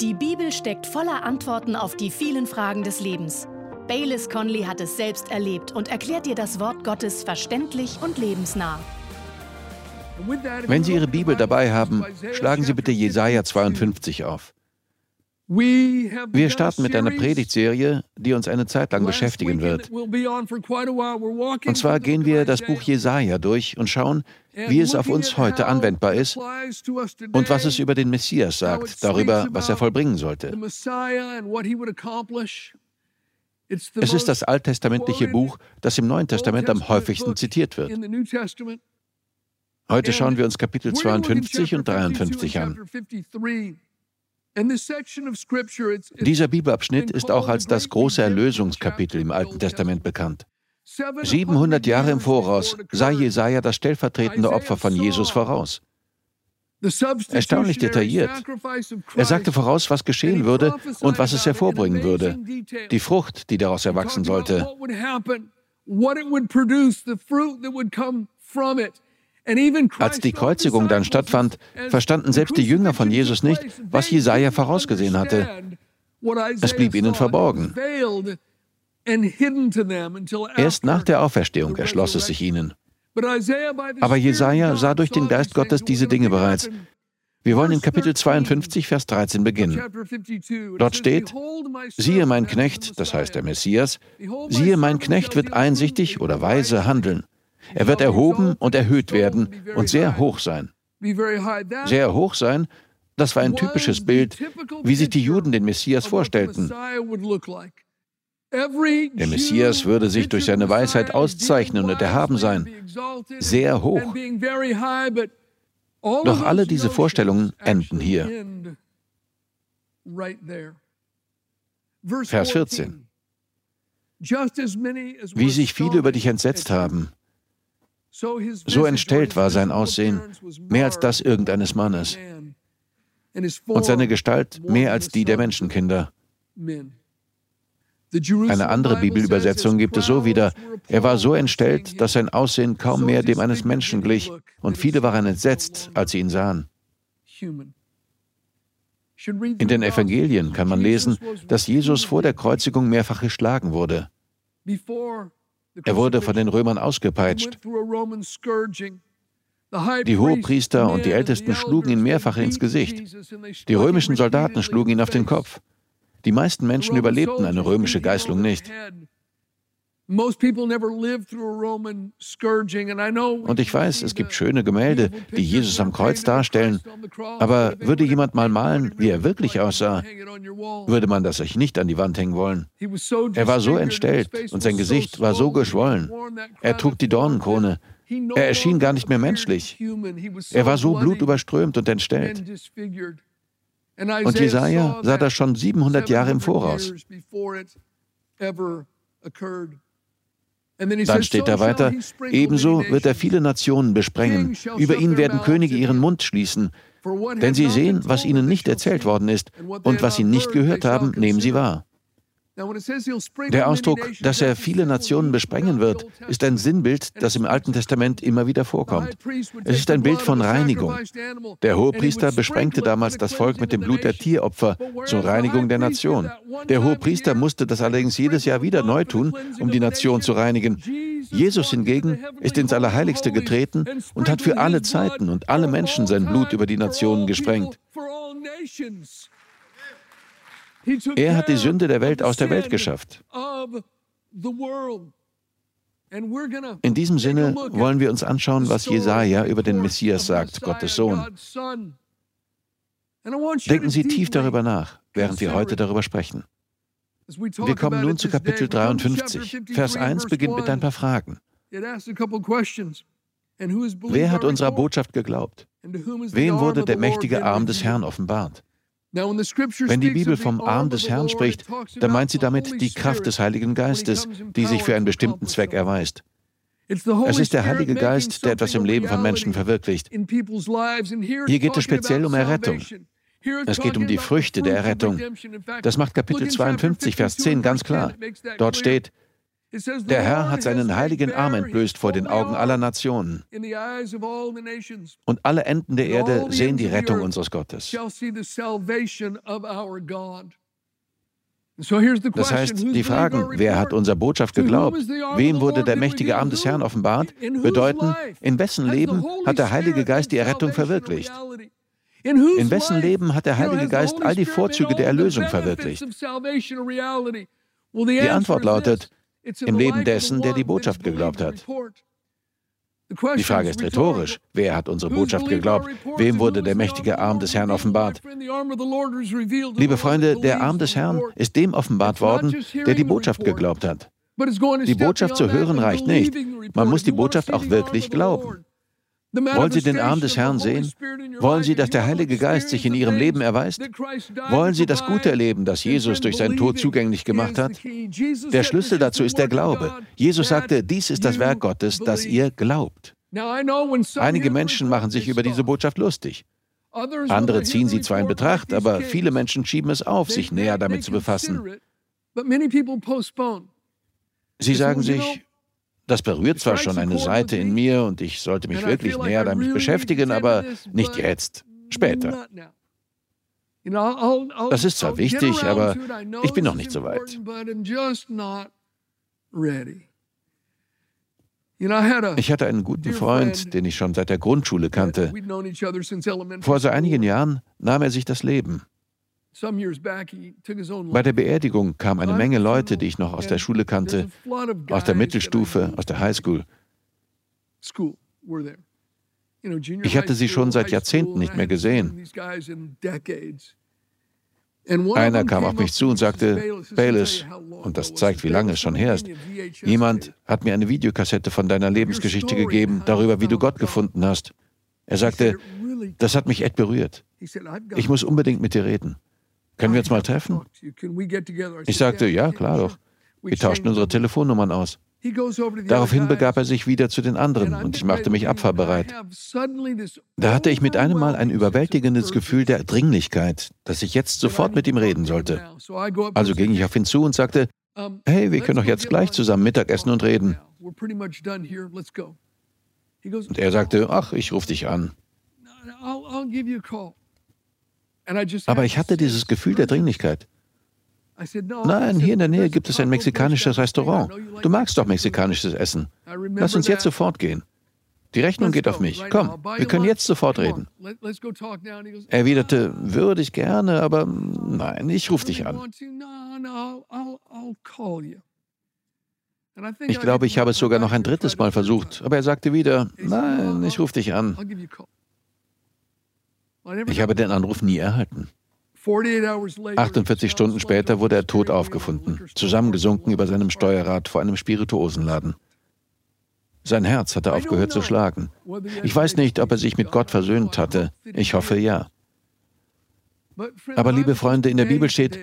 Die Bibel steckt voller Antworten auf die vielen Fragen des Lebens. Baylis Conley hat es selbst erlebt und erklärt dir das Wort Gottes verständlich und lebensnah. Wenn Sie Ihre Bibel dabei haben, schlagen Sie bitte Jesaja 52 auf. Wir starten mit einer Predigtserie, die uns eine Zeit lang beschäftigen wird. Und zwar gehen wir das Buch Jesaja durch und schauen, wie es auf uns heute anwendbar ist und was es über den Messias sagt, darüber, was er vollbringen sollte. Es ist das alttestamentliche Buch, das im Neuen Testament am häufigsten zitiert wird. Heute schauen wir uns Kapitel 52 und 53 an. Dieser Bibelabschnitt ist auch als das große Erlösungskapitel im Alten Testament bekannt. 700 Jahre im Voraus sah Jesaja das stellvertretende Opfer von Jesus voraus. Erstaunlich detailliert. Er sagte voraus, was geschehen würde und was es hervorbringen würde. Die Frucht, die daraus erwachsen sollte. Als die Kreuzigung dann stattfand, verstanden selbst die Jünger von Jesus nicht, was Jesaja vorausgesehen hatte. Es blieb ihnen verborgen. Erst nach der Auferstehung erschloss es sich ihnen. Aber Jesaja sah durch den Geist Gottes diese Dinge bereits. Wir wollen in Kapitel 52, Vers 13 beginnen. Dort steht, siehe mein Knecht, das heißt der Messias, siehe mein Knecht wird einsichtig oder weise handeln. Er wird erhoben und erhöht werden und sehr hoch sein. Sehr hoch sein, das war ein typisches Bild, wie sich die Juden den Messias vorstellten. Der Messias würde sich durch seine Weisheit auszeichnen und erhaben sein, sehr hoch. Doch alle diese Vorstellungen enden hier. Vers 14. Wie sich viele über dich entsetzt haben, so entstellt war sein Aussehen, mehr als das irgendeines Mannes, und seine Gestalt mehr als die der Menschenkinder. Eine andere Bibelübersetzung gibt es so wieder, er war so entstellt, dass sein Aussehen kaum mehr dem eines Menschen glich, und viele waren entsetzt, als sie ihn sahen. In den Evangelien kann man lesen, dass Jesus vor der Kreuzigung mehrfach geschlagen wurde. Er wurde von den Römern ausgepeitscht. Die Hohepriester und die Ältesten schlugen ihn mehrfach ins Gesicht. Die römischen Soldaten schlugen ihn auf den Kopf. Die meisten Menschen überlebten eine römische Geißlung nicht. Und ich weiß, es gibt schöne Gemälde, die Jesus am Kreuz darstellen, aber würde jemand mal malen, wie er wirklich aussah, würde man das sich nicht an die Wand hängen wollen. Er war so entstellt und sein Gesicht war so geschwollen. Er trug die Dornenkrone. Er erschien gar nicht mehr menschlich. Er war so blutüberströmt und entstellt. Und Jesaja sah das schon 700 Jahre im Voraus. Dann steht da weiter, ebenso wird er viele Nationen besprengen, über ihn werden Könige ihren Mund schließen, denn sie sehen, was ihnen nicht erzählt worden ist, und was sie nicht gehört haben, nehmen sie wahr. Der Ausdruck, dass er viele Nationen besprengen wird, ist ein Sinnbild, das im Alten Testament immer wieder vorkommt. Es ist ein Bild von Reinigung. Der Hohepriester besprengte damals das Volk mit dem Blut der Tieropfer zur Reinigung der Nation. Der Hohepriester musste das allerdings jedes Jahr wieder neu tun, um die Nation zu reinigen. Jesus hingegen ist ins Allerheiligste getreten und hat für alle Zeiten und alle Menschen sein Blut über die Nationen gesprengt. Er hat die Sünde der Welt aus der Welt geschafft. In diesem Sinne wollen wir uns anschauen, was Jesaja über den Messias sagt, Gottes Sohn. Denken Sie tief darüber nach, während wir heute darüber sprechen. Wir kommen nun zu Kapitel 53. Vers 1 beginnt mit ein paar Fragen. Wer hat unserer Botschaft geglaubt? Wem wurde der mächtige Arm des Herrn offenbart? Wenn die Bibel vom Arm des Herrn spricht, dann meint sie damit die Kraft des Heiligen Geistes, die sich für einen bestimmten Zweck erweist. Es ist der Heilige Geist, der etwas im Leben von Menschen verwirklicht. Hier geht es speziell um Errettung. Es geht um die Früchte der Errettung. Das macht Kapitel 52, Vers 10 ganz klar. Dort steht, Der Herr hat seinen heiligen Arm entblößt vor den Augen aller Nationen. Und alle Enden der Erde sehen die Rettung unseres Gottes. Das heißt, die Fragen, wer hat unserer Botschaft geglaubt, wem wurde der mächtige Arm des Herrn offenbart, bedeuten, in wessen Leben hat der Heilige Geist die Errettung verwirklicht? In wessen Leben hat der Heilige Geist all die Vorzüge der Erlösung verwirklicht? Die Antwort lautet, im Leben dessen, der die Botschaft geglaubt hat. Die Frage ist rhetorisch. Wer hat unsere Botschaft geglaubt? Wem wurde der mächtige Arm des Herrn offenbart? Liebe Freunde, der Arm des Herrn ist dem offenbart worden, der die Botschaft geglaubt hat. Die Botschaft zu hören reicht nicht. Man muss die Botschaft auch wirklich glauben. Wollen Sie den Arm des Herrn sehen? Wollen Sie, dass der Heilige Geist sich in Ihrem Leben erweist? Wollen Sie das Gute erleben, das Jesus durch seinen Tod zugänglich gemacht hat? Der Schlüssel dazu ist der Glaube. Jesus sagte, dies ist das Werk Gottes, dass ihr glaubt. Einige Menschen machen sich über diese Botschaft lustig. Andere ziehen sie zwar in Betracht, aber viele Menschen schieben es auf, sich näher damit zu befassen. Sie sagen sich, das berührt zwar schon eine Seite in mir und ich sollte mich wirklich näher damit beschäftigen, aber nicht jetzt, später. Das ist zwar wichtig, aber ich bin noch nicht so weit. Ich hatte einen guten Freund, den ich schon seit der Grundschule kannte. Vor so einigen Jahren nahm er sich das Leben. Bei der Beerdigung kamen eine Menge Leute, die ich noch aus der Schule kannte, aus der Mittelstufe, aus der Highschool. Ich hatte sie schon seit Jahrzehnten nicht mehr gesehen. Einer kam auf mich zu und sagte, Bayless, und das zeigt, wie lange es schon her ist, jemand hat mir eine Videokassette von deiner Lebensgeschichte gegeben, darüber, wie du Gott gefunden hast. Er sagte, das hat mich echt berührt. Ich muss unbedingt mit dir reden. Können wir uns mal treffen? Ich sagte, ja, klar doch. Wir tauschten unsere Telefonnummern aus. Daraufhin begab er sich wieder zu den anderen und ich machte mich abfahrbereit. Da hatte ich mit einem Mal ein überwältigendes Gefühl der Dringlichkeit, dass ich jetzt sofort mit ihm reden sollte. Also ging ich auf ihn zu und sagte, hey, wir können doch jetzt gleich zusammen Mittagessen und reden. Und er sagte, ach, ich rufe dich an. Aber ich hatte dieses Gefühl der Dringlichkeit. Nein, hier in der Nähe gibt es ein mexikanisches Restaurant. Du magst doch mexikanisches Essen. Lass uns jetzt sofort gehen. Die Rechnung geht auf mich. Komm, wir können jetzt sofort reden. Er erwiderte, würde ich gerne, aber nein, ich rufe dich an. Ich glaube, ich habe es sogar noch ein drittes Mal versucht, aber er sagte wieder, nein, ich rufe dich an. Ich habe den Anruf nie erhalten. 48 Stunden später wurde er tot aufgefunden, zusammengesunken über seinem Steuerrad vor einem Spirituosenladen. Sein Herz hatte aufgehört zu schlagen. Ich weiß nicht, ob er sich mit Gott versöhnt hatte. Ich hoffe ja. Aber liebe Freunde, in der Bibel steht,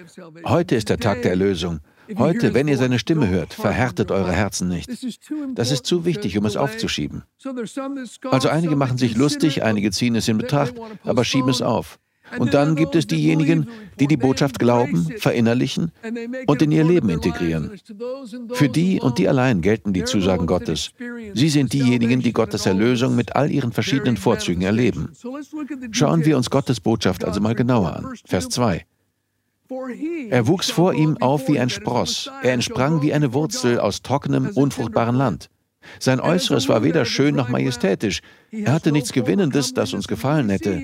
heute ist der Tag der Erlösung. Heute, wenn ihr seine Stimme hört, verhärtet eure Herzen nicht. Das ist zu wichtig, um es aufzuschieben. Also einige machen sich lustig, einige ziehen es in Betracht, aber schieben es auf. Und dann gibt es diejenigen, die die Botschaft glauben, verinnerlichen und in ihr Leben integrieren. Für die und die allein gelten die Zusagen Gottes. Sie sind diejenigen, die Gottes Erlösung mit all ihren verschiedenen Vorzügen erleben. Schauen wir uns Gottes Botschaft also mal genauer an. Vers 2. Er wuchs vor ihm auf wie ein Spross. Er entsprang wie eine Wurzel aus trockenem, unfruchtbaren Land. Sein Äußeres war weder schön noch majestätisch. Er hatte nichts Gewinnendes, das uns gefallen hätte.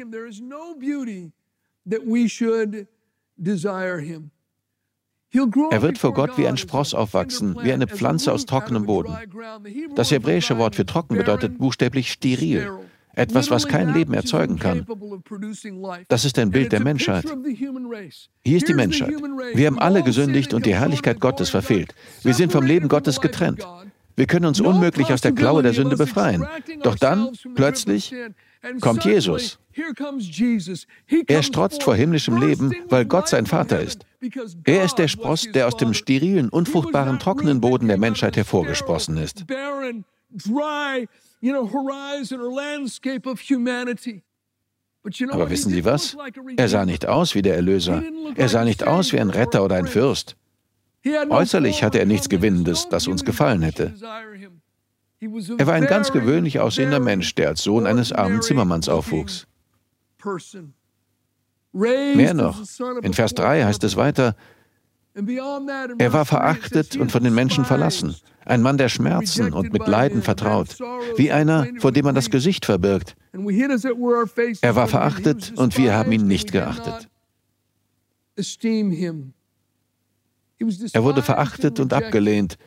Er wird vor Gott wie ein Spross aufwachsen, wie eine Pflanze aus trockenem Boden. Das hebräische Wort für trocken bedeutet buchstäblich steril. Etwas, was kein Leben erzeugen kann. Das ist ein Bild der Menschheit. Hier ist die Menschheit. Wir haben alle gesündigt und die Herrlichkeit Gottes verfehlt. Wir sind vom Leben Gottes getrennt. Wir können uns unmöglich aus der Klaue der Sünde befreien. Doch dann, plötzlich, kommt Jesus. Er strotzt vor himmlischem Leben, weil Gott sein Vater ist. Er ist der Spross, der aus dem sterilen, unfruchtbaren, trockenen Boden der Menschheit hervorgesprossen ist. Aber wissen Sie was? Er sah nicht aus wie der Erlöser. Er sah nicht aus wie ein Retter oder ein Fürst. Äußerlich hatte er nichts Gewinnendes, das uns gefallen hätte. Er war ein ganz gewöhnlich aussehender Mensch, der als Sohn eines armen Zimmermanns aufwuchs. Mehr noch, in Vers 3 heißt es weiter, er war verachtet und von den Menschen verlassen, ein Mann der Schmerzen und mit Leiden vertraut, wie einer, vor dem man das Gesicht verbirgt. Er war verachtet und wir haben ihn nicht geachtet. Er wurde verachtet und abgelehnt,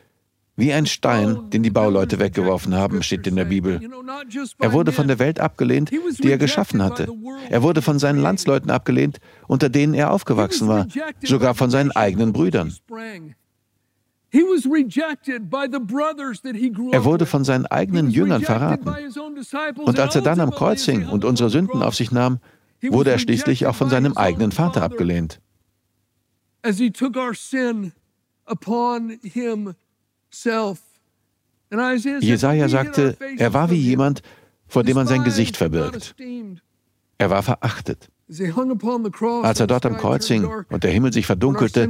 wie ein Stein, den die Bauleute weggeworfen haben, steht in der Bibel. Er wurde von der Welt abgelehnt, die er geschaffen hatte. Er wurde von seinen Landsleuten abgelehnt, unter denen er aufgewachsen war, sogar von seinen eigenen Brüdern. Er wurde von seinen eigenen Jüngern verraten. Und als er dann am Kreuz hing und unsere Sünden auf sich nahm, wurde er schließlich auch von seinem eigenen Vater abgelehnt. Jesaja sagte, er war wie jemand, vor dem man sein Gesicht verbirgt. Er war verachtet. Als er dort am Kreuz hing und der Himmel sich verdunkelte,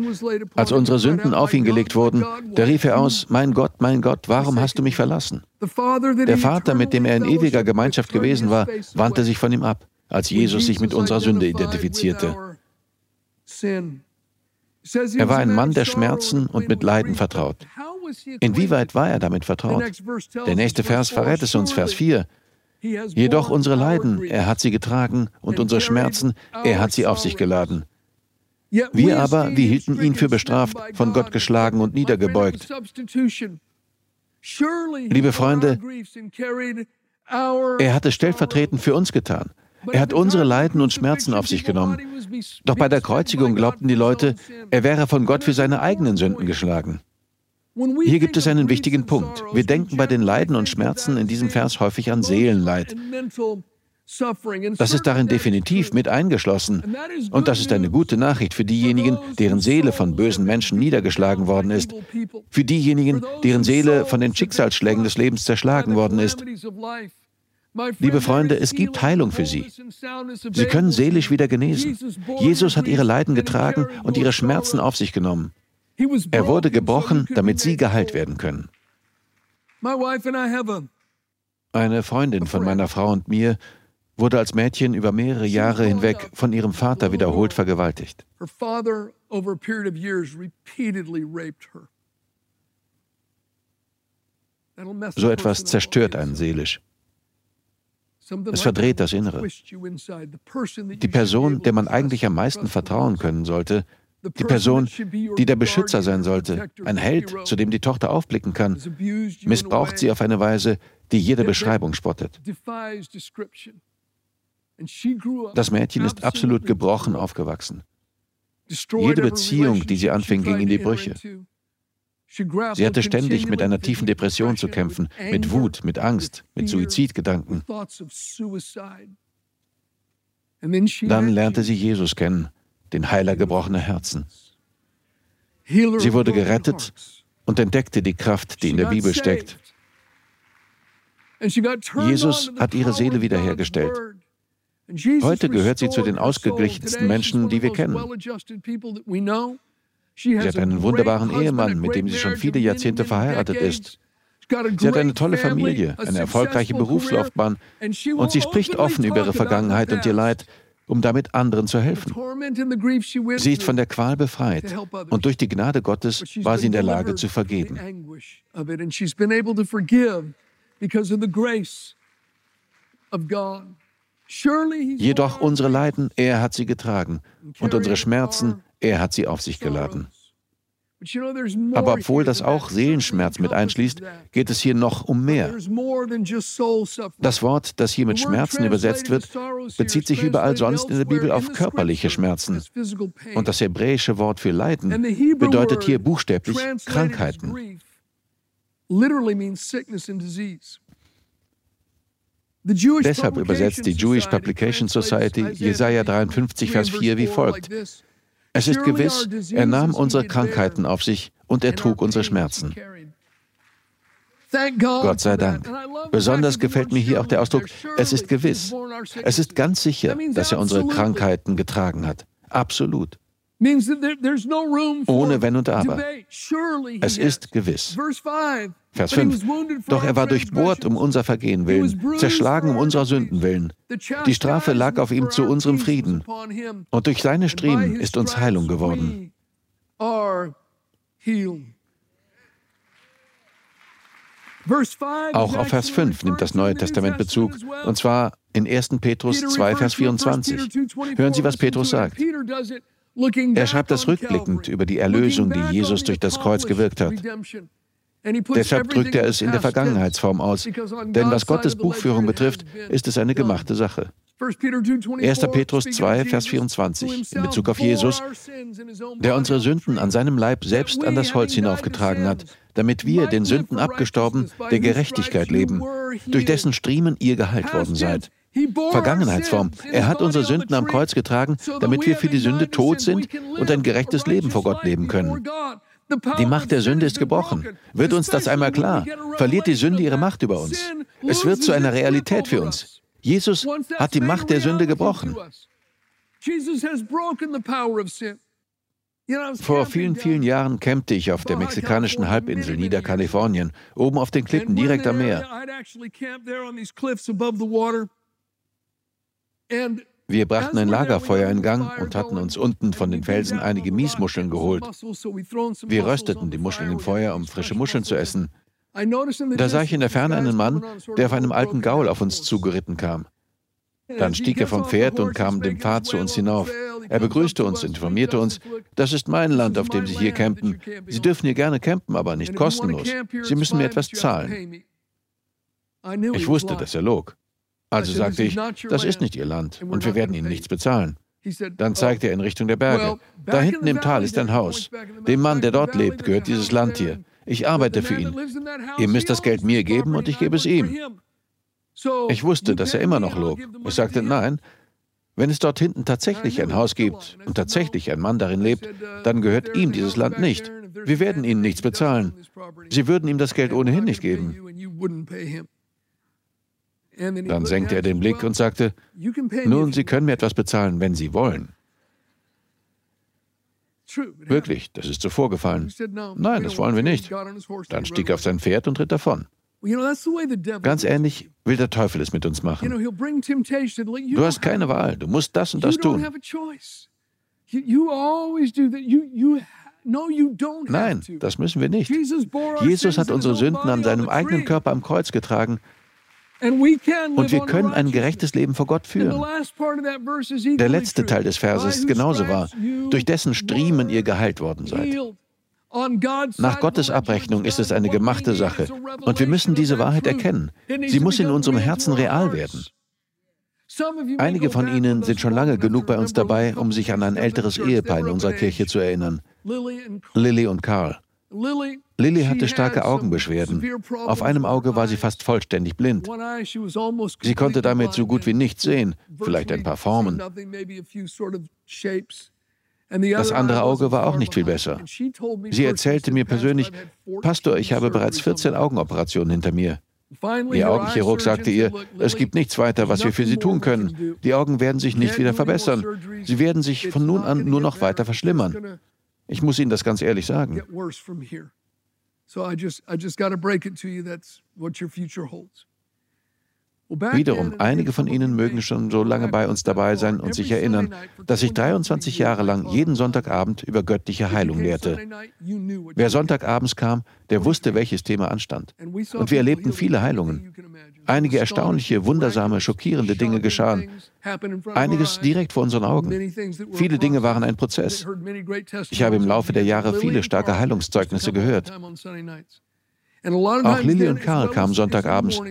als unsere Sünden auf ihn gelegt wurden, da rief er aus, Mein Gott, mein Gott, warum hast du mich verlassen? Der Vater, mit dem er in ewiger Gemeinschaft gewesen war, wandte sich von ihm ab, als Jesus sich mit unserer Sünde identifizierte. Er war ein Mann der Schmerzen und mit Leiden vertraut. Inwieweit war er damit vertraut? Der nächste Vers verrät es uns, Vers 4. Jedoch unsere Leiden, er hat sie getragen, und unsere Schmerzen, er hat sie auf sich geladen. Wir aber, wir hielten ihn für bestraft, von Gott geschlagen und niedergebeugt. Liebe Freunde, er hat es stellvertretend für uns getan. Er hat unsere Leiden und Schmerzen auf sich genommen. Doch bei der Kreuzigung glaubten die Leute, er wäre von Gott für seine eigenen Sünden geschlagen. Hier gibt es einen wichtigen Punkt. Wir denken bei den Leiden und Schmerzen in diesem Vers häufig an Seelenleid. Das ist darin definitiv mit eingeschlossen. Und das ist eine gute Nachricht für diejenigen, deren Seele von bösen Menschen niedergeschlagen worden ist. Für diejenigen, deren Seele von den Schicksalsschlägen des Lebens zerschlagen worden ist. Liebe Freunde, es gibt Heilung für Sie. Sie können seelisch wieder genesen. Jesus hat Ihre Leiden getragen und Ihre Schmerzen auf sich genommen. Er wurde gebrochen, damit Sie geheilt werden können. Eine Freundin von meiner Frau und mir wurde als Mädchen über mehrere Jahre hinweg von ihrem Vater wiederholt vergewaltigt. So etwas zerstört einen seelisch. Es verdreht das Innere. Die Person, der man eigentlich am meisten vertrauen können sollte, die Person, die der Beschützer sein sollte, ein Held, zu dem die Tochter aufblicken kann, missbraucht sie auf eine Weise, die jede Beschreibung spottet. Das Mädchen ist absolut gebrochen aufgewachsen. Jede Beziehung, die sie anfing, ging in die Brüche. Sie hatte ständig mit einer tiefen Depression zu kämpfen, mit Wut, mit Angst, mit Suizidgedanken. Dann lernte sie Jesus kennen, den Heiler gebrochener Herzen. Sie wurde gerettet und entdeckte die Kraft, die in der Bibel steckt. Jesus hat ihre Seele wiederhergestellt. Heute gehört sie zu den ausgeglichensten Menschen, die wir kennen. Sie hat einen wunderbaren Ehemann, mit dem sie schon viele Jahrzehnte verheiratet ist. Sie hat eine tolle Familie, eine erfolgreiche Berufslaufbahn und sie spricht offen über ihre Vergangenheit und ihr Leid, um damit anderen zu helfen. Sie ist von der Qual befreit und durch die Gnade Gottes war sie in der Lage zu vergeben. Jedoch unsere Leiden, er hat sie getragen und unsere Schmerzen, er hat sie auf sich geladen. Aber obwohl das auch Seelenschmerz mit einschließt, geht es hier noch um mehr. Das Wort, das hier mit Schmerzen übersetzt wird, bezieht sich überall sonst in der Bibel auf körperliche Schmerzen. Und das hebräische Wort für Leiden bedeutet hier buchstäblich Krankheiten. Deshalb übersetzt die Jewish Publication Society Jesaja 53, Vers 4 wie folgt. Es ist gewiss, er nahm unsere Krankheiten auf sich und er trug unsere Schmerzen. Gott sei Dank. Besonders gefällt mir hier auch der Ausdruck, es ist gewiss. Es ist ganz sicher, dass er unsere Krankheiten getragen hat. Absolut. Ohne Wenn und Aber. Es ist gewiss. Vers 5. Doch er war durchbohrt um unser Vergehen willen, zerschlagen um unserer Sünden willen. Die Strafe lag auf ihm zu unserem Frieden. Und durch seine Striemen ist uns Heilung geworden. Auch auf Vers 5 nimmt das Neue Testament Bezug, und zwar in 1. Petrus 2, Vers 24. Hören Sie, was Petrus sagt. Er schreibt das rückblickend über die Erlösung, die Jesus durch das Kreuz gewirkt hat. Deshalb drückt er es in der Vergangenheitsform aus, denn was Gottes Buchführung betrifft, ist es eine gemachte Sache. 1. Petrus 2, Vers 24 in Bezug auf Jesus, der unsere Sünden an seinem Leib selbst an das Holz hinaufgetragen hat, damit wir, den Sünden abgestorben, der Gerechtigkeit leben, durch dessen Striemen ihr geheilt worden seid. Vergangenheitsform. Er hat unsere Sünden am Kreuz getragen, damit wir für die Sünde tot sind und ein gerechtes Leben vor Gott leben können. Die Macht der Sünde ist gebrochen. Wird uns das einmal klar, verliert die Sünde ihre Macht über uns. Es wird zu einer Realität für uns. Jesus hat die Macht der Sünde gebrochen. Vor vielen, vielen Jahren campte ich auf der mexikanischen Halbinsel Niederkalifornien, oben auf den Klippen direkt am Meer. Wir brachten ein Lagerfeuer in Gang und hatten uns unten von den Felsen einige Miesmuscheln geholt. Wir rösteten die Muscheln im Feuer, um frische Muscheln zu essen. Da sah ich in der Ferne einen Mann, der auf einem alten Gaul auf uns zugeritten kam. Dann stieg er vom Pferd und kam den Pfad zu uns hinauf. Er begrüßte uns, informierte uns, das ist mein Land, auf dem Sie hier campen. Sie dürfen hier gerne campen, aber nicht kostenlos. Sie müssen mir etwas zahlen. Ich wusste, dass er log. Also sagte ich, das ist nicht Ihr Land und wir werden Ihnen nichts bezahlen. Dann zeigte er in Richtung der Berge. Da hinten im Tal ist ein Haus. Dem Mann, der dort lebt, gehört dieses Land hier. Ich arbeite für ihn. Ihr müsst das Geld mir geben und ich gebe es ihm. Ich wusste, dass er immer noch log. Ich sagte, nein, wenn es dort hinten tatsächlich ein Haus gibt und tatsächlich ein Mann darin lebt, dann gehört ihm dieses Land nicht. Wir werden Ihnen nichts bezahlen. Sie würden ihm das Geld ohnehin nicht geben. Dann senkte er den Blick und sagte, nun, Sie können mir etwas bezahlen, wenn Sie wollen. Wirklich, das ist so vorgefallen. Nein, das wollen wir nicht. Dann stieg er auf sein Pferd und ritt davon. Ganz ähnlich will der Teufel es mit uns machen. Du hast keine Wahl, du musst das und das tun. Nein, das müssen wir nicht. Jesus hat unsere Sünden an seinem eigenen Körper am Kreuz getragen und wir können ein gerechtes Leben vor Gott führen. Der letzte Teil des Verses ist genauso wahr, durch dessen Striemen ihr geheilt worden seid. Nach Gottes Abrechnung ist es eine gemachte Sache und wir müssen diese Wahrheit erkennen. Sie muss in unserem Herzen real werden. Einige von Ihnen sind schon lange genug bei uns dabei, um sich an ein älteres Ehepaar in unserer Kirche zu erinnern. Lily und Carl. Lily hatte starke Augenbeschwerden. Auf einem Auge war sie fast vollständig blind. Sie konnte damit so gut wie nichts sehen, vielleicht ein paar Formen. Das andere Auge war auch nicht viel besser. Sie erzählte mir persönlich, Pastor, ich habe bereits 14 Augenoperationen hinter mir. Ihr Augenchirurg sagte ihr, es gibt nichts weiter, was wir für Sie tun können. Die Augen werden sich nicht wieder verbessern. Sie werden sich von nun an nur noch weiter verschlimmern. Ich muss Ihnen das ganz ehrlich sagen. Wiederum, einige von Ihnen mögen schon so lange bei uns dabei sein und sich erinnern, dass ich 23 Jahre lang jeden Sonntagabend über göttliche Heilung lehrte. Wer Sonntagabends kam, der wusste, welches Thema anstand. Und wir erlebten viele Heilungen. Einige erstaunliche, wundersame, schockierende Dinge geschahen. Einiges direkt vor unseren Augen. Viele Dinge waren ein Prozess. Ich habe im Laufe der Jahre viele starke Heilungszeugnisse gehört. Auch Lilly und Karl kamen Sonntagabends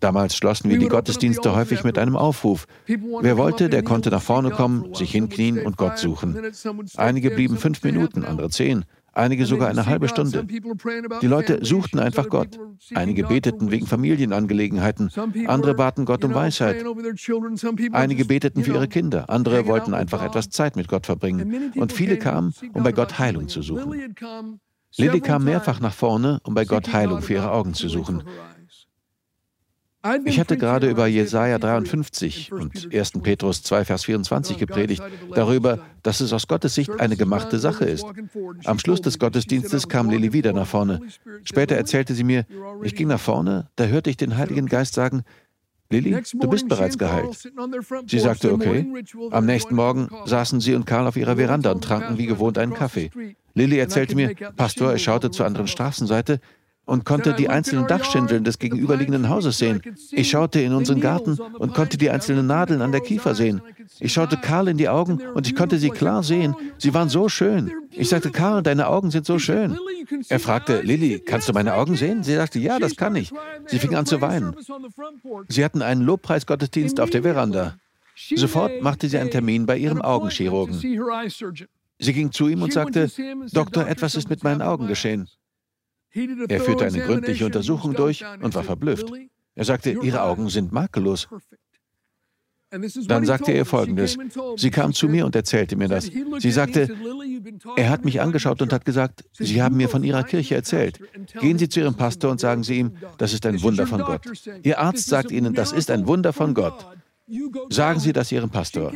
Damals schlossen wir die Gottesdienste häufig mit einem Aufruf. Wer wollte, der konnte nach vorne kommen, sich hinknien und Gott suchen. Einige blieben fünf Minuten, andere zehn, einige sogar eine halbe Stunde. Die Leute suchten einfach Gott. Einige beteten wegen Familienangelegenheiten, andere baten Gott um Weisheit. Einige beteten für ihre Kinder, andere wollten einfach etwas Zeit mit Gott verbringen. Und viele kamen, um bei Gott Heilung zu suchen. Lilly kam mehrfach nach vorne, um bei Gott Heilung für ihre Augen zu suchen. Ich hatte gerade über Jesaja 53 und 1. Petrus 2, Vers 24 gepredigt, darüber, dass es aus Gottes Sicht eine gemachte Sache ist. Am Schluss des Gottesdienstes kam Lilly wieder nach vorne. Später erzählte sie mir, ich ging nach vorne, da hörte ich den Heiligen Geist sagen, Lilly, du bist bereits geheilt. Sie sagte, okay. Am nächsten Morgen saßen sie und Karl auf ihrer Veranda und tranken wie gewohnt einen Kaffee. Lilly erzählte mir, Pastor, ich schaute zur anderen Straßenseite und konnte die einzelnen Dachschindeln des gegenüberliegenden Hauses sehen. Ich schaute in unseren Garten und konnte die einzelnen Nadeln an der Kiefer sehen. Ich schaute Karl in die Augen und ich konnte sie klar sehen. Sie waren so schön. Ich sagte, Karl, deine Augen sind so schön. Er fragte, Lilly, kannst du meine Augen sehen? Sie sagte, ja, das kann ich. Sie fing an zu weinen. Sie hatten einen Lobpreisgottesdienst auf der Veranda. Sofort machte sie einen Termin bei ihrem Augenchirurgen. Sie ging zu ihm und sagte, Doktor, etwas ist mit meinen Augen geschehen. Er führte eine gründliche Untersuchung durch und war verblüfft. Er sagte, Ihre Augen sind makellos. Dann sagte er Folgendes. Sie kam zu mir und erzählte mir das. Sie sagte, er hat mich angeschaut und hat gesagt, Sie haben mir von Ihrer Kirche erzählt. Gehen Sie zu Ihrem Pastor und sagen Sie ihm, das ist ein Wunder von Gott. Ihr Arzt sagt Ihnen, das ist ein Wunder von Gott. Sagen Sie das Ihrem Pastor.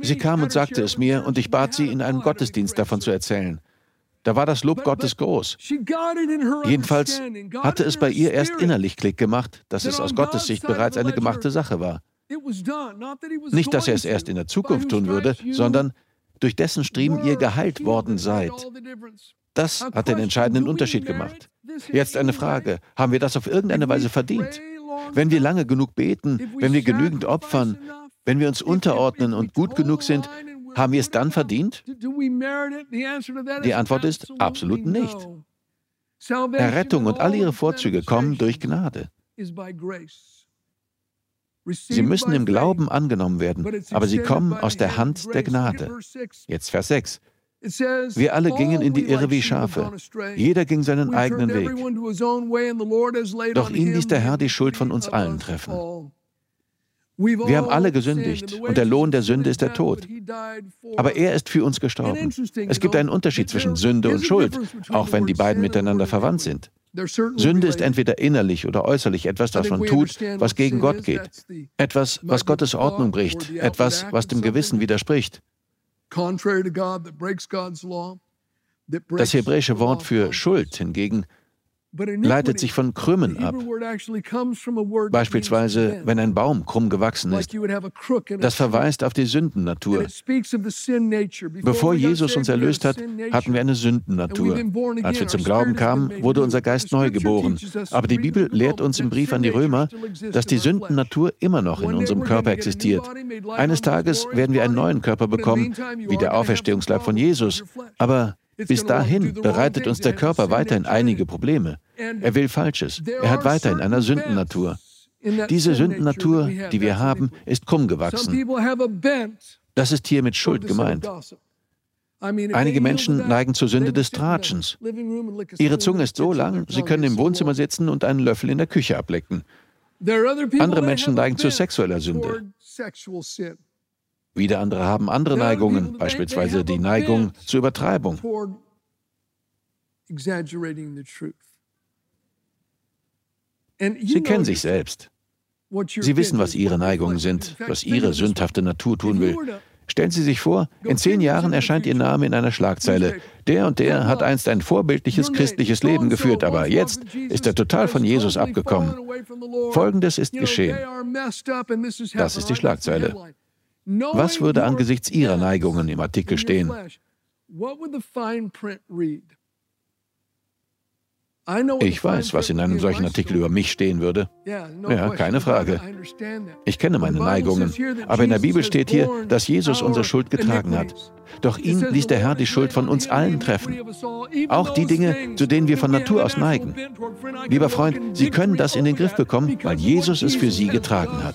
Sie kam und sagte es mir und ich bat sie, in einem Gottesdienst davon zu erzählen. Da war das Lob Gottes groß. Jedenfalls hatte es bei ihr erst innerlich Klick gemacht, dass es aus Gottes Sicht bereits eine gemachte Sache war. Nicht, dass er es erst in der Zukunft tun würde, sondern durch dessen Striemen ihr geheilt worden seid. Das hat den entscheidenden Unterschied gemacht. Jetzt eine Frage. Haben wir das auf irgendeine Weise verdient? Wenn wir lange genug beten, wenn wir genügend opfern, wenn wir uns unterordnen und gut genug sind, haben wir es dann verdient? Die Antwort ist absolut nicht. Errettung und all ihre Vorzüge kommen durch Gnade. Sie müssen im Glauben angenommen werden, aber sie kommen aus der Hand der Gnade. Jetzt Vers 6. Wir alle gingen in die Irre wie Schafe. Jeder ging seinen eigenen Weg. Doch ihn ließ der Herr die Schuld von uns allen treffen. Wir haben alle gesündigt und der Lohn der Sünde ist der Tod. Aber er ist für uns gestorben. Es gibt einen Unterschied zwischen Sünde und Schuld, auch wenn die beiden miteinander verwandt sind. Sünde ist entweder innerlich oder äußerlich etwas, das man tut, was gegen Gott geht. Etwas, was Gottes Ordnung bricht. Etwas, was dem Gewissen widerspricht. Das hebräische Wort für Schuld hingegen leitet sich von Krümmen ab. Beispielsweise, wenn ein Baum krumm gewachsen ist. Das verweist auf die Sündennatur. Bevor Jesus uns erlöst hat, hatten wir eine Sündennatur. Als wir zum Glauben kamen, wurde unser Geist neu geboren. Aber die Bibel lehrt uns im Brief an die Römer, dass die Sündennatur immer noch in unserem Körper existiert. Eines Tages werden wir einen neuen Körper bekommen, wie der Auferstehungsleib von Jesus. Aber bis dahin bereitet uns der Körper weiterhin einige Probleme. Er will Falsches. Er hat weiterhin eine Sündennatur. Diese Sündennatur, die wir haben, ist krumm gewachsen. Das ist hier mit Schuld gemeint. Einige Menschen neigen zur Sünde des Tratschens. Ihre Zunge ist so lang, sie können im Wohnzimmer sitzen und einen Löffel in der Küche ablecken. Andere Menschen neigen zur sexueller Sünde. Wieder andere haben andere Neigungen, beispielsweise die Neigung zur Übertreibung. Sie kennen sich selbst. Sie wissen, was ihre Neigungen sind, was ihre sündhafte Natur tun will. Stellen Sie sich vor, in zehn Jahren erscheint Ihr Name in einer Schlagzeile. Der und der hat einst ein vorbildliches christliches Leben geführt, aber jetzt ist er total von Jesus abgekommen. Folgendes ist geschehen. Das ist die Schlagzeile. Was würde angesichts Ihrer Neigungen im Artikel stehen? Ich weiß, was in einem solchen Artikel über mich stehen würde. Ja, keine Frage. Ich kenne meine Neigungen. Aber in der Bibel steht hier, dass Jesus unsere Schuld getragen hat. Doch ihn ließ der Herr die Schuld von uns allen treffen. Auch die Dinge, zu denen wir von Natur aus neigen. Lieber Freund, Sie können das in den Griff bekommen, weil Jesus es für Sie getragen hat.